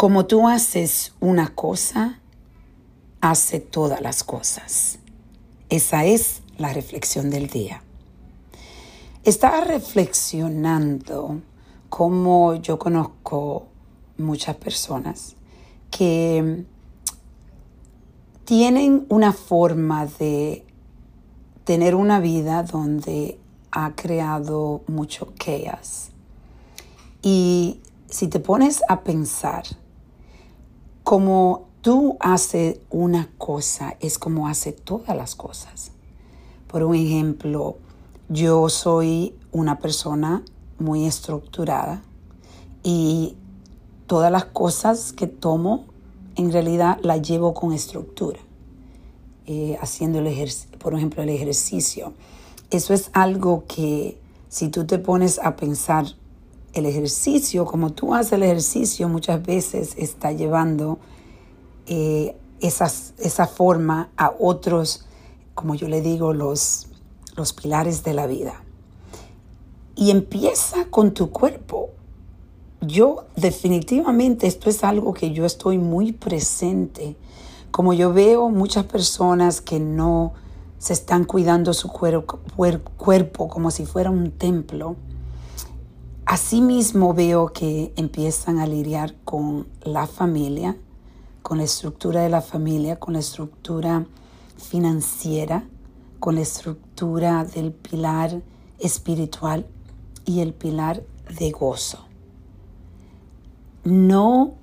Como tú haces una cosa, hace todas las cosas. Esa es la reflexión del día. Estaba reflexionando cómo yo conozco muchas personas que tienen una forma de tener una vida donde ha creado mucho chaos. Y si te pones a pensar, como tú haces una cosa, es como hace todas las cosas. Por un ejemplo, yo soy una persona muy estructurada y todas las cosas que tomo en realidad las llevo con estructura. Eh, haciendo el por ejemplo, el ejercicio. Eso es algo que si tú te pones a pensar el ejercicio, como tú haces el ejercicio, muchas veces está llevando eh, esa forma a otros, como yo le digo, los, los pilares de la vida. Y empieza con tu cuerpo. Yo definitivamente esto es algo que yo estoy muy presente. Como yo veo muchas personas que no se están cuidando su cuerpo como si fuera un templo, Asimismo veo que empiezan a lidiar con la familia, con la estructura de la familia, con la estructura financiera, con la estructura del pilar espiritual y el pilar de gozo. No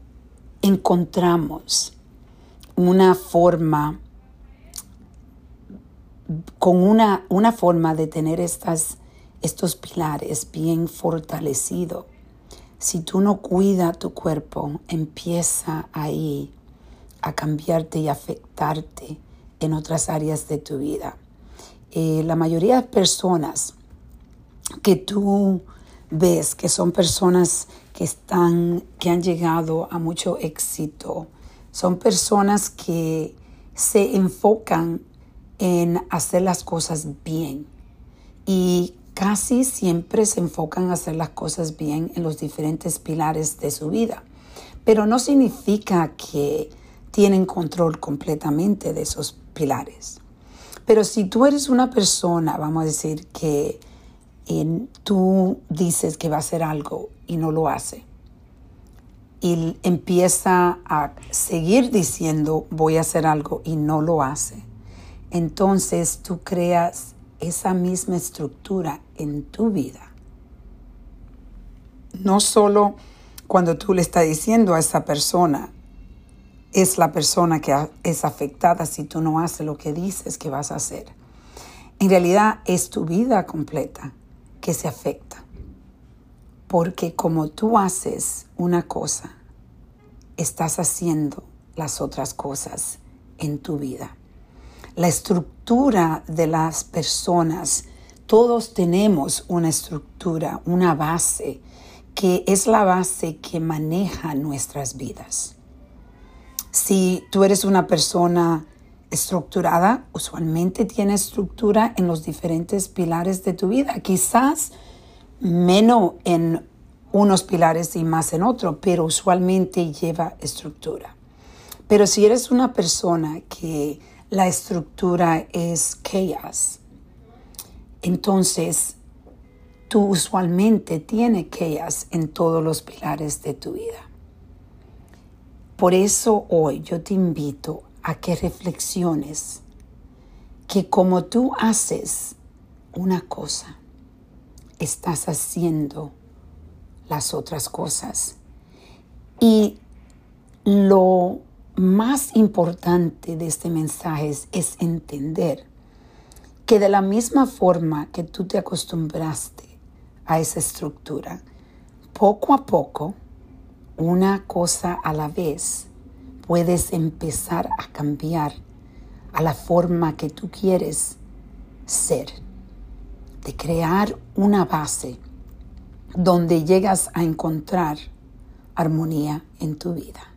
encontramos una forma con una, una forma de tener estas estos pilares bien fortalecidos. Si tú no cuidas tu cuerpo, empieza ahí a cambiarte y afectarte en otras áreas de tu vida. Eh, la mayoría de personas que tú ves que son personas que están, que han llegado a mucho éxito, son personas que se enfocan en hacer las cosas bien y casi siempre se enfocan a hacer las cosas bien en los diferentes pilares de su vida. Pero no significa que tienen control completamente de esos pilares. Pero si tú eres una persona, vamos a decir, que tú dices que va a hacer algo y no lo hace, y empieza a seguir diciendo voy a hacer algo y no lo hace, entonces tú creas esa misma estructura en tu vida. No solo cuando tú le estás diciendo a esa persona, es la persona que es afectada si tú no haces lo que dices que vas a hacer. En realidad es tu vida completa que se afecta. Porque como tú haces una cosa, estás haciendo las otras cosas en tu vida la estructura de las personas. Todos tenemos una estructura, una base, que es la base que maneja nuestras vidas. Si tú eres una persona estructurada, usualmente tiene estructura en los diferentes pilares de tu vida. Quizás menos en unos pilares y más en otros, pero usualmente lleva estructura. Pero si eres una persona que la estructura es chaos. Entonces, tú usualmente tienes chaos en todos los pilares de tu vida. Por eso hoy yo te invito a que reflexiones que como tú haces una cosa, estás haciendo las otras cosas. Y lo más importante de este mensaje es, entender que de la misma forma que tú te acostumbraste a esa estructura, poco a poco, una cosa a la vez, puedes empezar a cambiar a la forma que tú quieres ser, de crear una base donde llegas a encontrar armonía en tu vida.